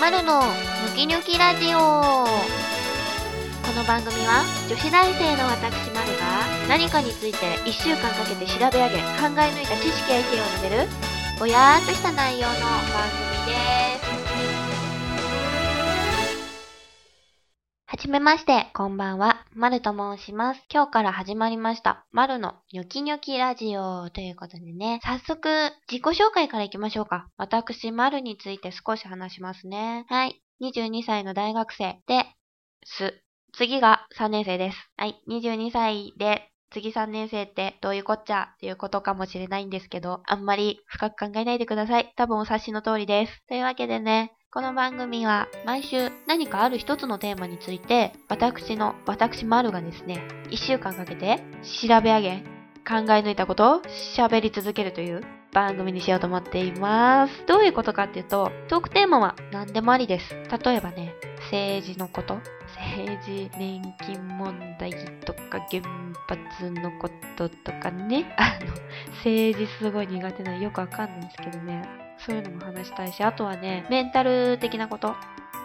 まるのニョキニョキラジオ。この番組は女子大生の私まるが何かについて1週間かけて調べ上げ考え抜いた知識や意見を述べるぼやーっとした内容の番組じめまして、こんばんは、まると申します。今日から始まりました、まるのニョキニョキラジオということでね、早速、自己紹介からいきましょうか。私、まるについて少し話しますね。はい。22歳の大学生で、す。次が3年生です。はい。22歳で、次3年生ってどういうこっちゃ？っていうことかもしれないんですけど、あんまり深く考えないでください。多分お察しの通りです。というわけでね、この番組は毎週何かある一つのテーマについて私の、私マルがですね、一週間かけて調べ上げ、考え抜いたことを喋り続けるという番組にしようと思っています。どういうことかっていうと、トークテーマは何でもありです。例えばね、政治のこと、政治、年金問題とか原発のこととかね、あの、政治すごい苦手なよくわかんないんですけどね、そういうのも話したいし、あとはね、メンタル的なこと、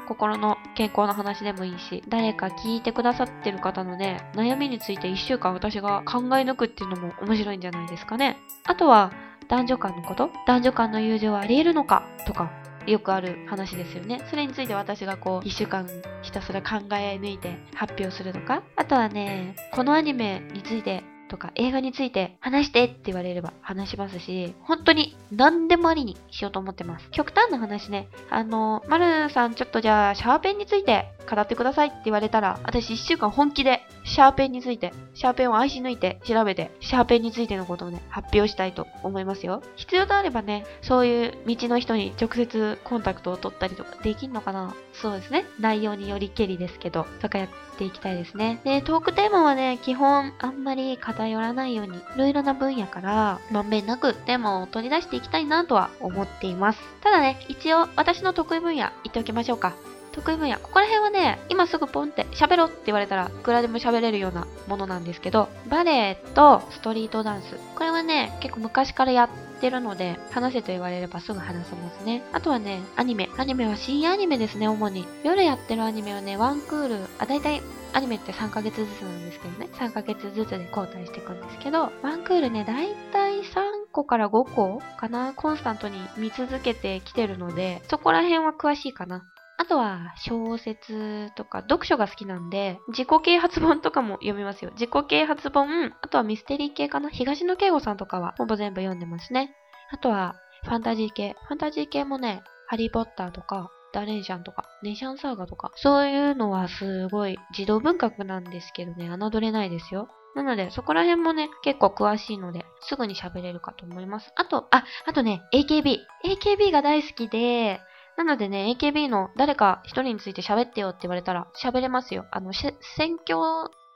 心の健康の話でもいいし、誰か聞いてくださってる方のね、悩みについて一週間私が考え抜くっていうのも面白いんじゃないですかね。あとは、男女間のこと男女間の友情はあり得るのかとか、よくある話ですよね。それについて私がこう、一週間ひたすら考え抜いて発表するとか。あとはね、このアニメについてとか映画について話してって言われれば話しますし、本当に何でもありにしようと思ってます。極端な話ね、あの、まるさんちょっとじゃあシャーペンについて語ってくださいって言われたら、私一週間本気でシャーペンについて、シャーペンを愛し抜いて調べて、シャーペンについてのことをね、発表したいと思いますよ。必要とあればね、そういう道の人に直接コンタクトを取ったりとかできんのかなそうですね。内容によりけりですけど、とかやっていきたいですね。で、トークテーマはね、基本あんまり偏らないように、いろいろな分野から、まんべんなくテーマを取り出していきたいなとは思っています。ただね、一応私の得意分野言っておきましょうか。得意分野。ここら辺はね、今すぐポンって喋ろうって言われたら、いくらでも喋れるようなものなんですけど、バレエとストリートダンス。これはね、結構昔からやってるので、話せと言われればすぐ話せますね。あとはね、アニメ。アニメは深夜アニメですね、主に。夜やってるアニメはね、ワンクール、あ、だいたいアニメって3ヶ月ずつなんですけどね。3ヶ月ずつで交代していくんですけど、ワンクールね、だいたい3個から5個かなコンスタントに見続けてきてるので、そこら辺は詳しいかな。あとは小説とか読書が好きなんで、自己啓発本とかも読みますよ。自己啓発本、あとはミステリー系かな？東野圭吾さんとかはほぼ全部読んでますね。あとはファンタジー系。ファンタジー系もね、ハリーポッターとか、ダレンシャンとか、ネシャンサーガとか、そういうのはすごい児童文学なんですけどね、侮れないですよ。なので、そこら辺もね、結構詳しいので、すぐに喋れるかと思います。あと、あ、あとね、AKB。AKB が大好きで、なのでね、AKB の誰か一人について喋ってよって言われたら喋れますよ。あの、し選挙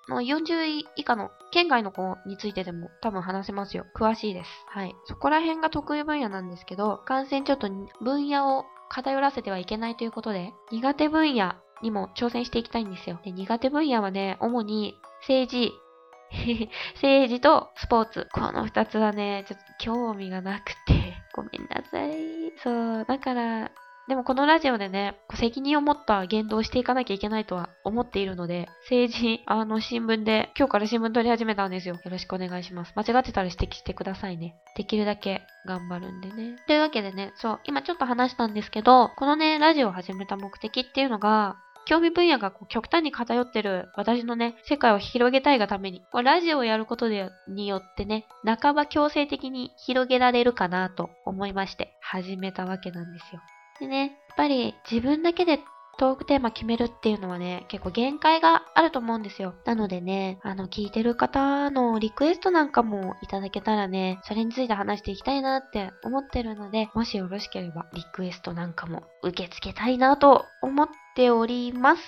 の40位以下の県外の子についてでも多分話せますよ。詳しいです。はい。そこら辺が得意分野なんですけど、感染ちょっと分野を偏らせてはいけないということで、苦手分野にも挑戦していきたいんですよ。で苦手分野はね、主に政治、政治とスポーツ。この二つはね、ちょっと興味がなくて、ごめんなさい。そう、だから、でもこのラジオでね、責任を持った言動をしていかなきゃいけないとは思っているので、政治、あの、新聞で、今日から新聞取り始めたんですよ。よろしくお願いします。間違ってたら指摘してくださいね。できるだけ頑張るんでね。というわけでね、そう、今ちょっと話したんですけど、このね、ラジオを始めた目的っていうのが、興味分野がこう極端に偏ってる私のね、世界を広げたいがために、こうラジオをやることでによってね、半ば強制的に広げられるかなと思いまして、始めたわけなんですよ。でね、やっぱり自分だけでトークテーマ決めるっていうのはね、結構限界があると思うんですよ。なのでね、あの、聞いてる方のリクエストなんかもいただけたらね、それについて話していきたいなって思ってるので、もしよろしければリクエストなんかも受け付けたいなと思っております。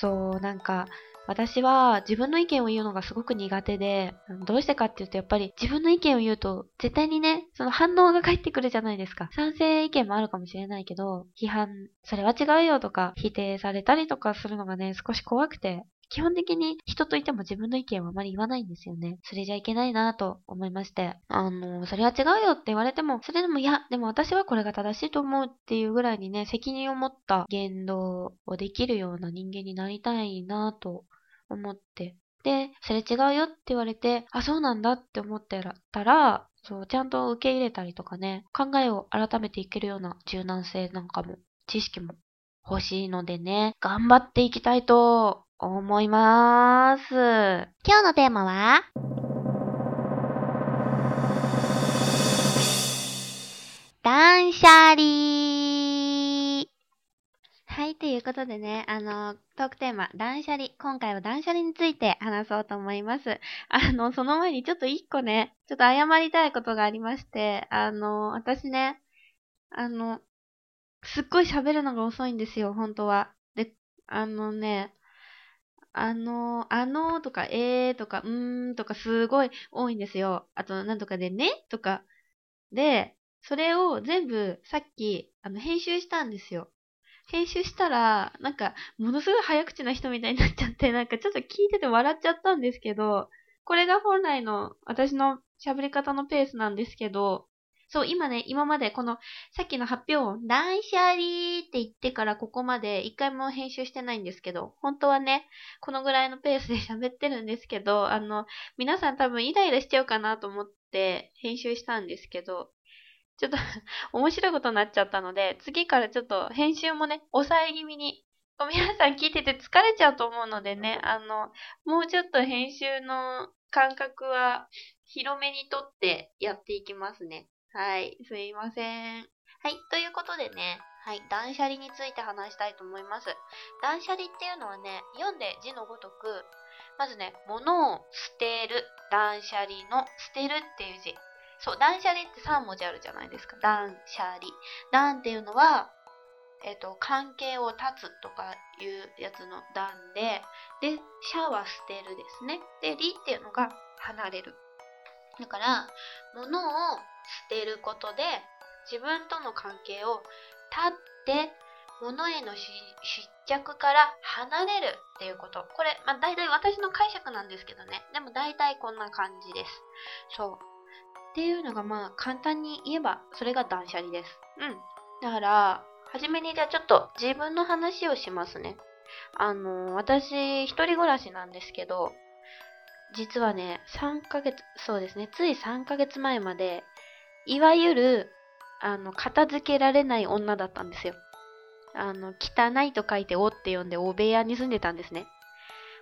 そう、なんか、私は自分の意見を言うのがすごく苦手で、どうしてかっていうとやっぱり自分の意見を言うと絶対にね、その反応が返ってくるじゃないですか。賛成意見もあるかもしれないけど、批判、それは違うよとか否定されたりとかするのがね、少し怖くて基本的に人といても自分の意見はあまり言わないんですよね。それじゃいけないなと思いまして。あの、それは違うよって言われても、それでもいや、でも私はこれが正しいと思うっていうぐらいにね、責任を持った言動をできるような人間になりたいなと思って。で、それ違うよって言われて、あ、そうなんだって思ってたら、そう、ちゃんと受け入れたりとかね、考えを改めていけるような柔軟性なんかも、知識も欲しいのでね、頑張っていきたいと思いまーす。今日のテーマは、断捨離はい、ということでね、あの、トークテーマ、断捨離。今回は断捨離について話そうと思います。あの、その前にちょっと一個ね、ちょっと謝りたいことがありまして、あの、私ね、あの、すっごい喋るのが遅いんですよ、本当は。で、あのね、あの、あのとか、えーとか、うーんとかすごい多いんですよ。あと、なんとかでねとか。で、それを全部さっき、あの、編集したんですよ。編集したら、なんか、ものすごい早口な人みたいになっちゃって、なんかちょっと聞いてて笑っちゃったんですけど、これが本来の私の喋り方のペースなんですけど、そう、今ね、今までこの、さっきの発表音、断捨離って言ってからここまで一回も編集してないんですけど、本当はね、このぐらいのペースで喋ってるんですけど、あの、皆さん多分イライラしちゃうかなと思って編集したんですけど、ちょっと 面白いことになっちゃったので、次からちょっと編集もね、抑え気味に、皆さん聞いてて疲れちゃうと思うのでね、あの、もうちょっと編集の感覚は広めにとってやっていきますね。はい、すいません。はい、ということでね、はい、断捨離について話したいと思います。断捨離っていうのはね、読んで字のごとく、まずね、物を捨てる、断捨離の捨てるっていう字。そう、断捨離って3文字あるじゃないですか。断捨離。断っていうのは、えっ、ー、と、関係を断つとかいうやつの断で、で、捨は捨てるですね。で、離っていうのが離れる。だから、物を捨てることで自分との関係を断って物への執着から離れるっていうこと。これ、まあ大体私の解釈なんですけどね。でも大体こんな感じです。そう。っていうのがまあ簡単に言えばそれが断捨離です。うん。だから、はじめにじゃあちょっと自分の話をしますね。あの、私一人暮らしなんですけど、実はね、3ヶ月、そうですね、つい3ヶ月前まで、いわゆる、あの、片付けられない女だったんですよ。あの、汚いと書いておって呼んで、お部屋に住んでたんですね。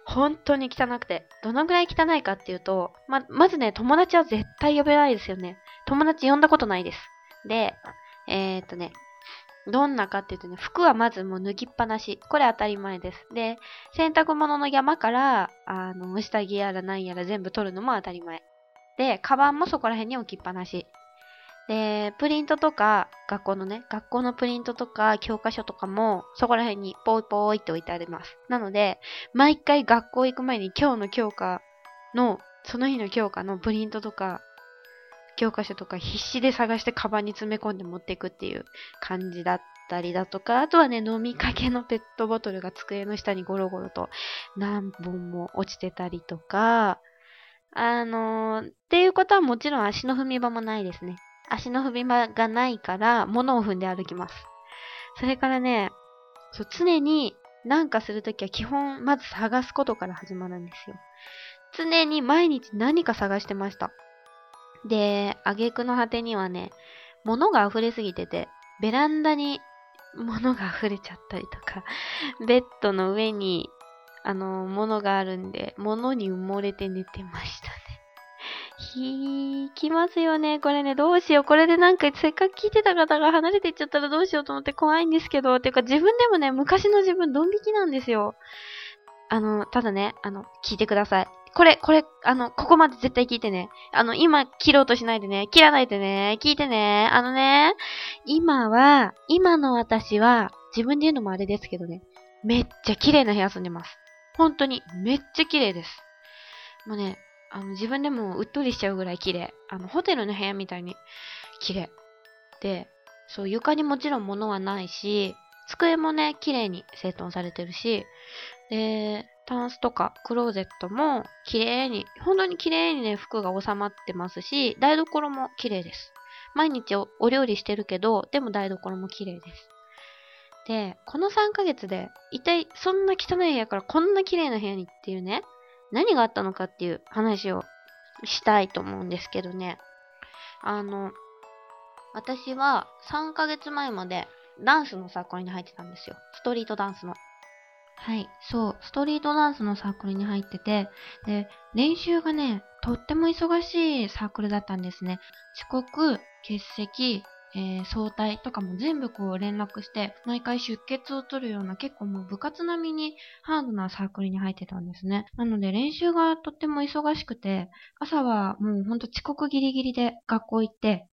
本当に汚くて。どのぐらい汚いかっていうと、ま、まずね、友達は絶対呼べないですよね。友達呼んだことないです。で、えー、っとね、どんなかっていうとね、服はまずもう脱ぎっぱなし。これ当たり前です。で、洗濯物の山から、あの、下着やら何やら全部取るのも当たり前。で、カバンもそこら辺に置きっぱなし。で、プリントとか、学校のね、学校のプリントとか、教科書とかも、そこら辺にポイポイって置いてあります。なので、毎回学校行く前に今日の教科の、その日の教科のプリントとか、教科書とか必死で探してカバンに詰め込んで持っていくっていう感じだったりだとか、あとはね、飲みかけのペットボトルが机の下にゴロゴロと何本も落ちてたりとか、あのー、っていうことはもちろん足の踏み場もないですね。足の踏み場がないから物を踏んで歩きます。それからね、そう常に何かするときは基本まず探すことから始まるんですよ。常に毎日何か探してました。で、挙句の果てにはね、物が溢れすぎてて、ベランダに物が溢れちゃったりとか、ベッドの上に、あの、物があるんで、物に埋もれて寝てましたね。引きますよね。これね、どうしよう。これでなんかせっかく聞いてた方が離れていっちゃったらどうしようと思って怖いんですけど、ていうか自分でもね、昔の自分ドン引きなんですよ。あの、ただね、あの、聞いてください。これ、これ、あの、ここまで絶対聞いてね。あの、今切ろうとしないでね。切らないでね。聞いてね。あのね、今は、今の私は、自分で言うのもあれですけどね、めっちゃ綺麗な部屋住んでます。本当に、めっちゃ綺麗です。もうね、あの、自分でもうっとりしちゃうぐらい綺麗。あの、ホテルの部屋みたいに綺麗。で、そう、床にもちろん物はないし、机もね、綺麗に整頓されてるし、で、タンスとかクローゼットも綺麗に、本当に綺麗にね、服が収まってますし、台所も綺麗です。毎日お料理してるけど、でも台所も綺麗です。で、この3ヶ月で、一体そんな汚い部屋からこんな綺麗な部屋にっていうね、何があったのかっていう話をしたいと思うんですけどね。あの、私は3ヶ月前までダンスのサークルに入ってたんですよ。ストリートダンスの。はい、そう、ストリートダンスのサークルに入ってて、で、練習がね、とっても忙しいサークルだったんですね。遅刻、欠席、えー、早退とかも全部こう連絡して、毎回出血を取るような結構もう部活並みにハードなサークルに入ってたんですね。なので練習がとっても忙しくて、朝はもうほんと遅刻ギリギリで学校行って、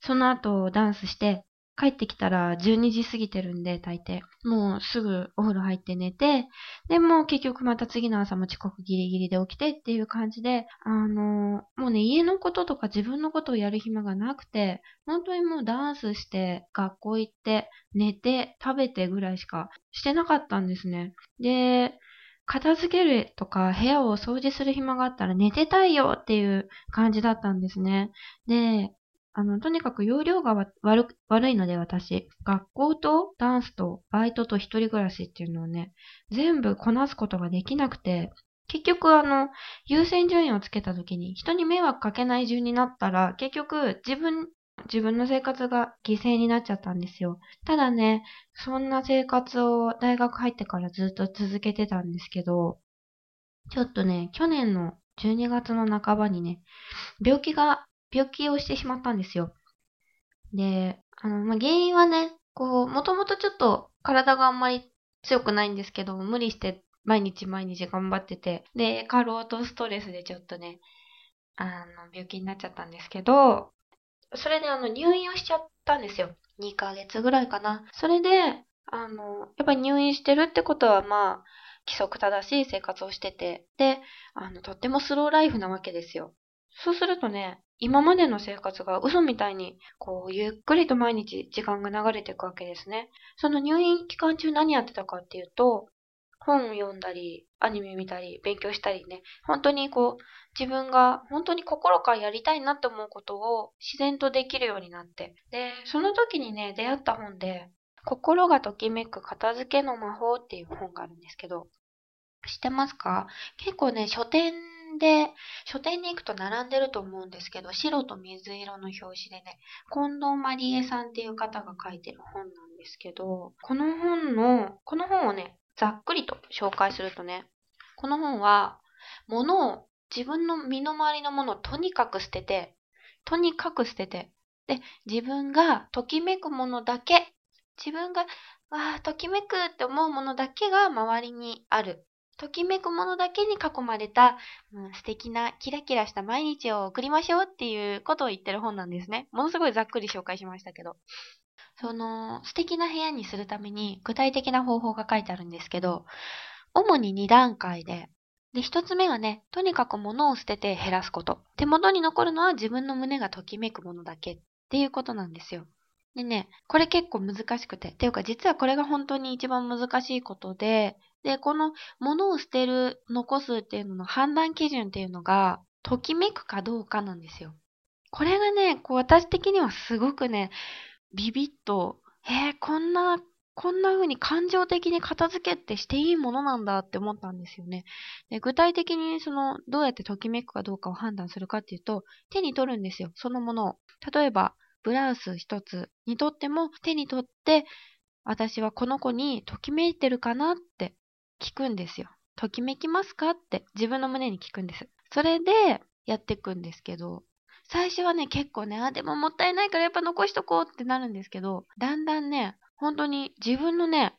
その後ダンスして、帰ってきたら12時過ぎてるんで、大抵。もうすぐお風呂入って寝て、で、もう結局また次の朝も遅刻ギリギリで起きてっていう感じで、あのー、もうね、家のこととか自分のことをやる暇がなくて、本当にもうダンスして、学校行って、寝て、食べてぐらいしかしてなかったんですね。で、片付けるとか部屋を掃除する暇があったら寝てたいよっていう感じだったんですね。で、あの、とにかく容量が悪悪いので私、学校とダンスとバイトと一人暮らしっていうのをね、全部こなすことができなくて、結局あの、優先順位をつけた時に人に迷惑かけない順になったら、結局自分、自分の生活が犠牲になっちゃったんですよ。ただね、そんな生活を大学入ってからずっと続けてたんですけど、ちょっとね、去年の12月の半ばにね、病気が病気をしてしまったんですよ。で、あの、まあ、原因はね、こう、もともとちょっと体があんまり強くないんですけど、無理して毎日毎日頑張ってて、で、過労とストレスでちょっとね、あの、病気になっちゃったんですけど、それであの、入院をしちゃったんですよ。2ヶ月ぐらいかな。それで、あの、やっぱり入院してるってことは、まあ、規則正しい生活をしてて、で、あの、とってもスローライフなわけですよ。そうするとね、今までの生活が嘘みたいに、こう、ゆっくりと毎日時間が流れていくわけですね。その入院期間中何やってたかっていうと、本を読んだり、アニメ見たり、勉強したりね、本当にこう、自分が本当に心からやりたいなって思うことを自然とできるようになって。で、その時にね、出会った本で、心がときめく片付けの魔法っていう本があるんですけど、知ってますか？結構ね、書店で、書店に行くと並んでると思うんですけど、白と水色の表紙でね、近藤まりえさんっていう方が書いてる本なんですけど、この本の、この本をね、ざっくりと紹介するとね、この本は、物を、自分の身の回りのものをとにかく捨てて、とにかく捨てて、で、自分がときめくものだけ、自分が、わあ、ときめくって思うものだけが周りにある。ときめくものだけに囲まれた、うん、素敵なキラキラした毎日を送りましょうっていうことを言ってる本なんですね。ものすごいざっくり紹介しましたけど。その素敵な部屋にするために具体的な方法が書いてあるんですけど、主に2段階で、で、1つ目はね、とにかく物を捨てて減らすこと。手元に残るのは自分の胸がときめくものだけっていうことなんですよ。でね、これ結構難しくて。っていうか実はこれが本当に一番難しいことで、で、この物を捨てる、残すっていうのの判断基準っていうのが、ときめくかどうかなんですよ。これがね、こう私的にはすごくね、ビビッと、えー、こんな、こんな風に感情的に片付けってしていいものなんだって思ったんですよね。で具体的にその、どうやってときめくかどうかを判断するかっていうと、手に取るんですよ、そのものを。例えば、ブラウス一つにとっても手に取って、私はこの子にときめいてるかなって聞くんですよ。ときめきますか？って自分の胸に聞くんです。それでやっていくんですけど、最初はね、結構ね、あ、でももったいないからやっぱ残しとこうってなるんですけど、だんだんね、本当に自分のね、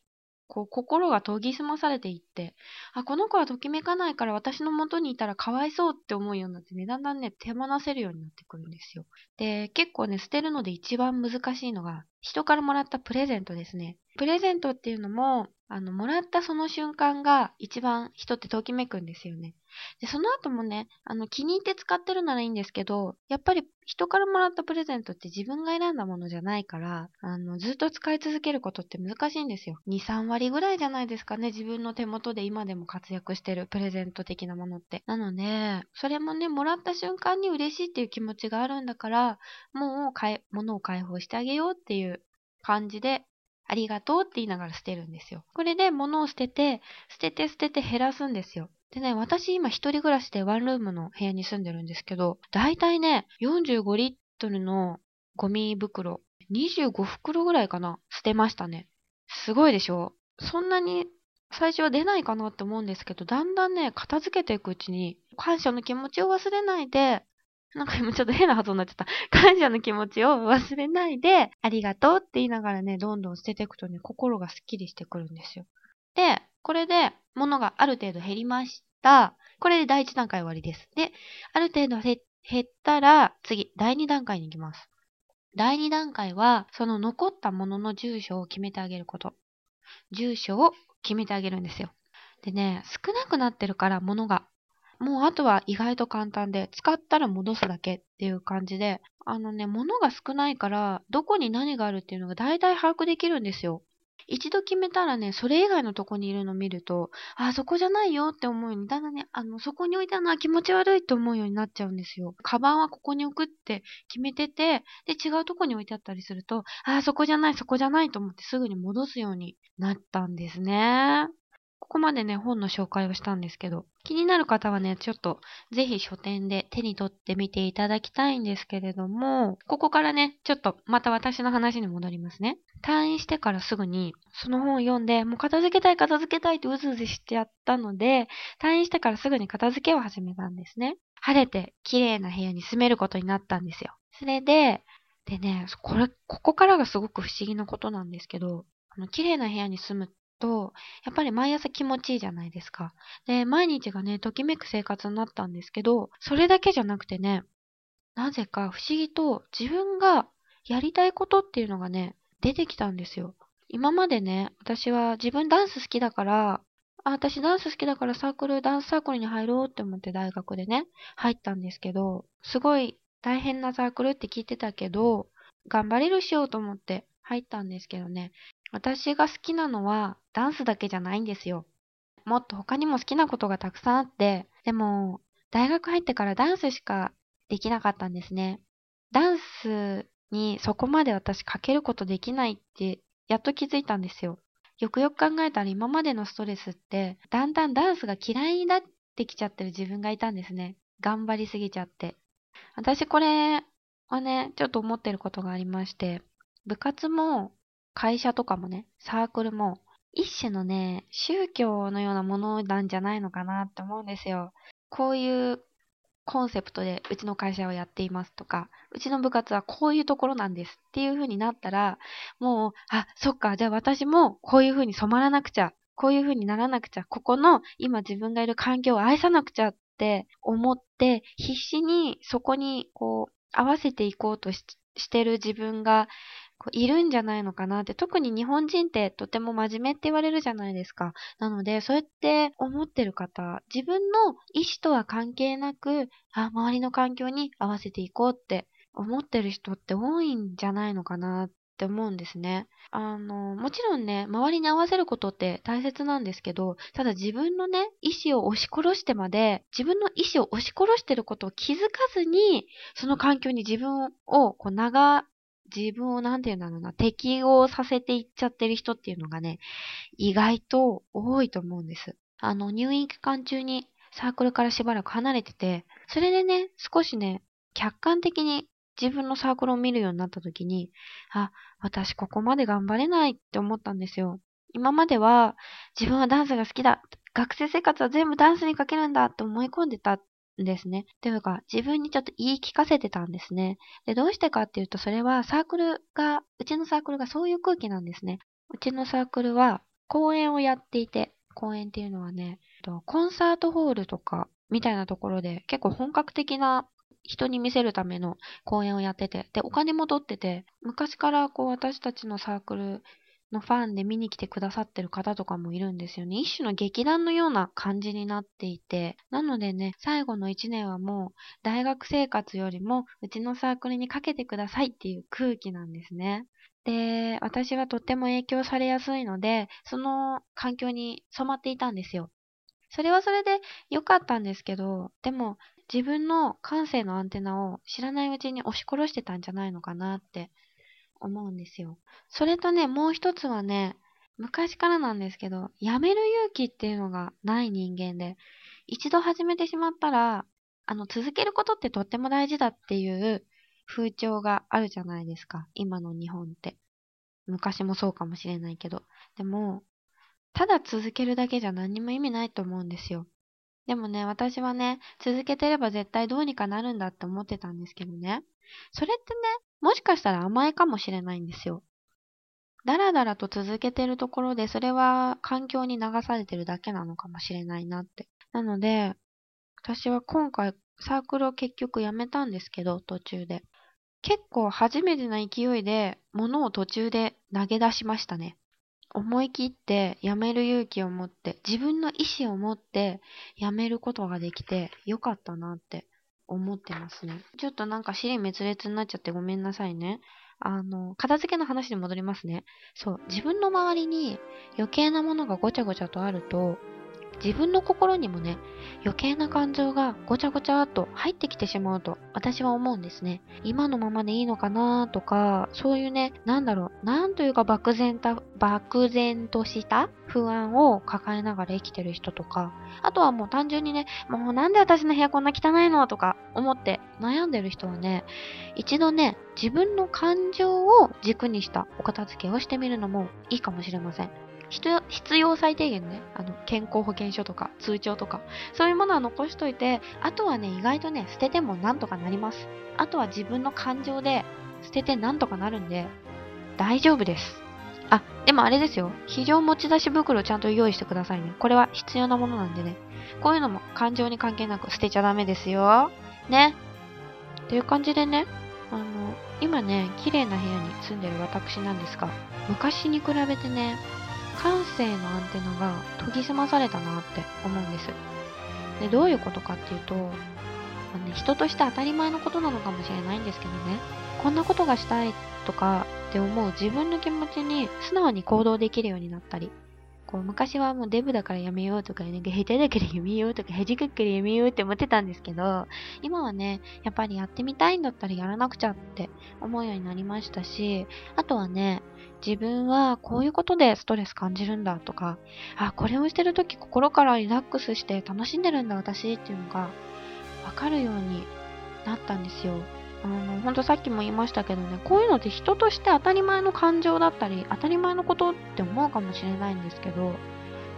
こう心が研ぎ澄まされていって、あ、この子はときめかないから私の元にいたらかわいそうって思うようになってね、だんだんね、手放せるようになってくるんですよ。で、結構ね、捨てるので一番難しいのが、人からもらったプレゼントですね。プレゼントっていうのも、あの、もらったその瞬間が一番人ってときめくんですよね。で、その後もね、あの、気に入って使ってるならいいんですけど、やっぱり人からもらったプレゼントって自分が選んだものじゃないから、あの、ずっと使い続けることって難しいんですよ。2、3割ぐらいじゃないですかね、自分の手元で今でも活躍してるプレゼント的なものって。なので、それもね、もらった瞬間に嬉しいっていう気持ちがあるんだから、もう、物を解放してあげようっていう感じでありがとうって言いながら捨てるんですよ。これで物を捨てて、捨てて捨てて減らすんですよ。でね、私今一人暮らしでワンルームの部屋に住んでるんですけど、だいたいね、45リットルのゴミ袋、25袋ぐらいかな、捨てましたね。すごいでしょ？そんなに最初は出ないかなって思うんですけど、だんだんね、片付けていくうちに、感謝の気持ちを忘れないで、なんか今ちょっと変な発音になっちゃった。感謝の気持ちを忘れないで、ありがとうって言いながらね、どんどん捨てていくとね、心がスッキリしてくるんですよ。で、これで物がある程度減りました。これで第一段階終わりです。で、ある程度減ったら、次、第二段階に行きます。第二段階は、その残ったものの住所を決めてあげること。住所を決めてあげるんですよ。でね、少なくなってるから物が。もうあとは意外と簡単で、使ったら戻すだけっていう感じで、あのね、物が少ないから、どこに何があるっていうのが大体把握できるんですよ。一度決めたらね、それ以外のとこにいるのを見ると、あ、そこじゃないよって思うように、だんだんね、あの、そこに置いたのは気持ち悪いって思うようになっちゃうんですよ。カバンはここに置くって決めてて、で、違うとこに置いてあったりすると、あ、そこじゃない、そこじゃないと思ってすぐに戻すようになったんですね。ここまでね、本の紹介をしたんですけど、気になる方はね、ちょっとぜひ書店で手に取ってみていただきたいんですけれども、ここからね、ちょっとまた私の話に戻りますね。退院してからすぐに、その本を読んで、もう片付けたい、片付けたいってうずうずしちゃったので、退院してからすぐに片付けを始めたんですね。晴れて綺麗な部屋に住めることになったんですよ。それで、でね、これ、ここからがすごく不思議なことなんですけど、あの、綺麗な部屋に住むっと、やっぱり毎朝気持ちいいじゃないですか。で、毎日がね、ときめく生活になったんですけど、それだけじゃなくてね、なぜか不思議と自分がやりたいことっていうのがね、出てきたんですよ。今までね、私は自分ダンス好きだから、あ、私ダンス好きだからサークル、ダンスサークルに入ろうって思って大学でね、入ったんですけど、すごい大変なサークルって聞いてたけど、頑張れるしようと思って入ったんですけどね、私が好きなのはダンスだけじゃないんですよ。もっと他にも好きなことがたくさんあって、でも、大学入ってからダンスしかできなかったんですね。ダンスにそこまで私かけることできないってやっと気づいたんですよ。よくよく考えたら今までのストレスってだんだんダンスが嫌いになってきちゃってる自分がいたんですね。頑張りすぎちゃって。私これはね、ちょっと思ってることがありまして、部活も会社とかもね、サークルも、一種のね、宗教のようなものなんじゃないのかなって思うんですよ。こういうコンセプトでうちの会社をやっていますとか、うちの部活はこういうところなんですっていう風になったら、もう、あ、そっか、じゃあ私もこういう風に染まらなくちゃ、こういう風にならなくちゃ、ここの今自分がいる環境を愛さなくちゃって思って、必死にそこにこう合わせていこうとしてる自分がいるんじゃないのかなって、特に日本人ってとても真面目って言われるじゃないですか。なので、そうやって思ってる方、自分の意思とは関係なく、あ、周りの環境に合わせていこうって思ってる人って多いんじゃないのかなって思うんですね。あの、もちろんね、周りに合わせることって大切なんですけど、ただ自分のね、意思を押し殺してまで、自分の意思を押し殺してることを気づかずに、その環境に自分をこう長自分をなんて言うんだろうな、適応させていっちゃってる人っていうのがね、意外と多いと思うんです。あの、入院期間中にサークルからしばらく離れてて、それでね、少しね、客観的に自分のサークルを見るようになった時に、あ、私ここまで頑張れないって思ったんですよ。今までは自分はダンスが好きだ。学生生活は全部ダンスにかけるんだって思い込んでたですね。というか、自分にちょっと言い聞かせてたんですね。で、どうしてかっていうと、それはサークルが、うちのサークルがそういう空気なんですね。うちのサークルは公演をやっていて、公演っていうのはね、コンサートホールとかみたいなところで結構本格的な人に見せるための公演をやってて、で、お金も取ってて、昔からこう私たちのサークルのファンで見に来てくださってる方とかもいるんですよね。一種の劇団のような感じになっていて。なのでね、最後の1年はもう大学生活よりもうちのサークルにかけてくださいっていう空気なんですね。で、私はとっても影響されやすいので、その環境に染まっていたんですよ。それはそれで良かったんですけど、でも自分の感性のアンテナを知らないうちに押し殺してたんじゃないのかなって思うんですよ。それとね、もう一つはね、昔からなんですけど、やめる勇気っていうのがない人間で、一度始めてしまったら、あの、続けることってとっても大事だっていう風潮があるじゃないですか。今の日本って。昔もそうかもしれないけど。でも、ただ続けるだけじゃ何にも意味ないと思うんですよ。でもね、私はね、続けてれば絶対どうにかなるんだって思ってたんですけどね。それってね、もしかしたら甘えかもしれないんですよ。だらだらと続けてるところで、それは環境に流されてるだけなのかもしれないなって。なので、私は今回サークルを結局やめたんですけど、途中で。結構初めてな勢いで物を途中で投げ出しましたね。思い切ってやめる勇気を持って、自分の意志を持ってやめることができてよかったなって思ってますね。ちょっとなんか尻滅裂になっちゃってごめんなさいね。あの、片付けの話に戻りますね。そう、自分の周りに余計なものがごちゃごちゃとあると、自分の心にもね、余計な感情がごちゃごちゃっと入ってきてしまうと私は思うんですね。今のままでいいのかなとか、そういうね、なんだろう、なんというか漠然と、漠然とした不安を抱えながら生きてる人とか、あとはもう単純にね、もうなんで私の部屋こんな汚いのとか思って悩んでる人はね、一度ね、自分の感情を軸にしたお片付けをしてみるのもいいかもしれません。必要最低限ね、あの、健康保険証とか通帳とか、そういうものは残しといて、あとはね、意外とね、捨ててもなんとかなります。あとは自分の感情で捨ててなんとかなるんで、大丈夫です。あ、でもあれですよ。非常持ち出し袋ちゃんと用意してくださいね。これは必要なものなんでね。こういうのも感情に関係なく捨てちゃダメですよ。ね。という感じでね、あの、今ね、綺麗な部屋に住んでる私なんですが、昔に比べてね、感性のアンテナが研ぎ澄まされたなって思うんです。で、どういうことかっていうと、まあね、人として当たり前のことなのかもしれないんですけどね、こんなことがしたいとかって思う自分の気持ちに素直に行動できるようになったり、こう昔はもうデブだからやめようとか、なんか下手だからやめようとか、恥かくっからやめようって思ってたんですけど、今はね、やっぱりやってみたいんだったらやらなくちゃって思うようになりましたし、あとはね、自分はこういうことでストレス感じるんだとか、あ、これをしてるとき心からリラックスして楽しんでるんだ私っていうのがわかるようになったんですよ。あの、ほんとさっきも言いましたけどね、こういうのって人として当たり前の感情だったり、当たり前のことって思うかもしれないんですけど、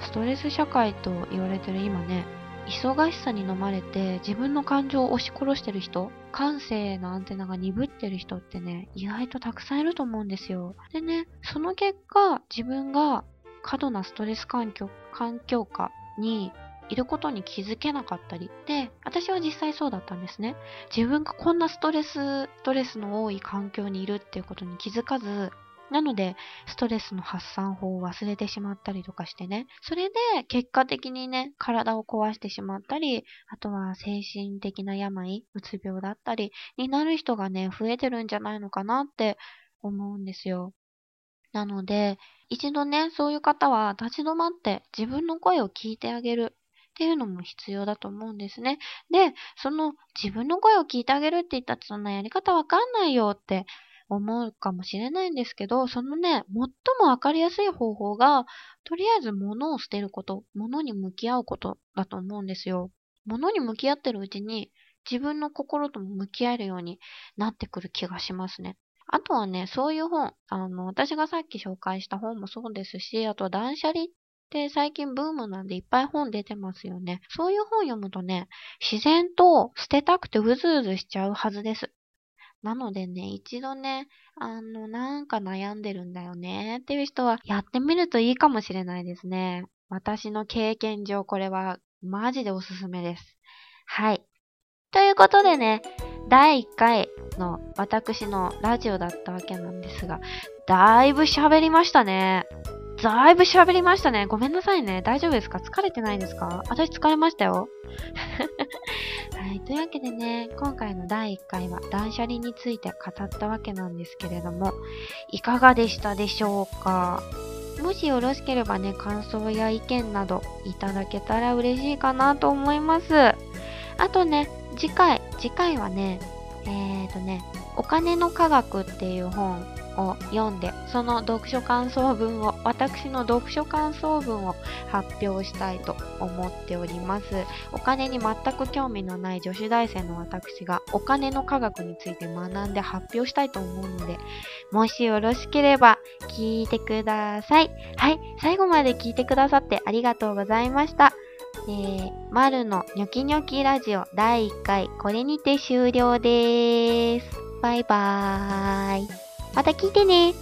ストレス社会と言われてる今ね、忙しさに飲まれて自分の感情を押し殺してる人、感性のアンテナが鈍ってる人ってね、意外とたくさんいると思うんですよ。でね、その結果、自分が過度なストレス環境、環境下にいることに気づけなかったり。で、私は実際そうだったんですね。自分がこんなストレス、ストレスの多い環境にいるっていうことに気づかず、なので、ストレスの発散法を忘れてしまったりとかしてね。それで、結果的にね、体を壊してしまったり、あとは精神的な病、うつ病だったり、になる人がね、増えてるんじゃないのかなって思うんですよ。なので、一度ね、そういう方は立ち止まって自分の声を聞いてあげる。っていうのも必要だと思うんですね。で、その自分の声を聞いてあげるって言ったってそんなやり方わかんないよって思うかもしれないんですけど、そのね、最もわかりやすい方法が、とりあえず物を捨てること、物に向き合うことだと思うんですよ。物に向き合ってるうちに、自分の心とも向き合えるようになってくる気がしますね。あとはね、そういう本、あの、私がさっき紹介した本もそうですし、あと断捨離って最近ブームなんでいっぱい本出てますよね。そういう本読むとね、自然と捨てたくてうずうずしちゃうはずです。なのでね、一度ね、あの、なんか悩んでるんだよねっていう人はやってみるといいかもしれないですね。私の経験上これはマジでおすすめです。はい。ということでね、第1回の私のラジオだったわけなんですが、だいぶ喋りましたね。だいぶ喋りましたね。ごめんなさいね。大丈夫ですか？疲れてないですか？私疲れましたよ。はい。というわけでね、今回の第1回は断捨離について語ったわけなんですけれども、いかがでしたでしょうか？もしよろしければね、感想や意見などいただけたら嬉しいかなと思います。あとね、次回、次回はね、えーとね、お金の科学っていう本を読んで、その読書感想文を、私の読書感想文を発表したいと思っております。お金に全く興味のない女子大生の私がお金の科学について学んで発表したいと思うので、もしよろしければ聞いてください。はい、最後まで聞いてくださってありがとうございました。えー、まるのニョキニョキラジオ第1回、これにて終了です。バイバーイ。また聞いてね。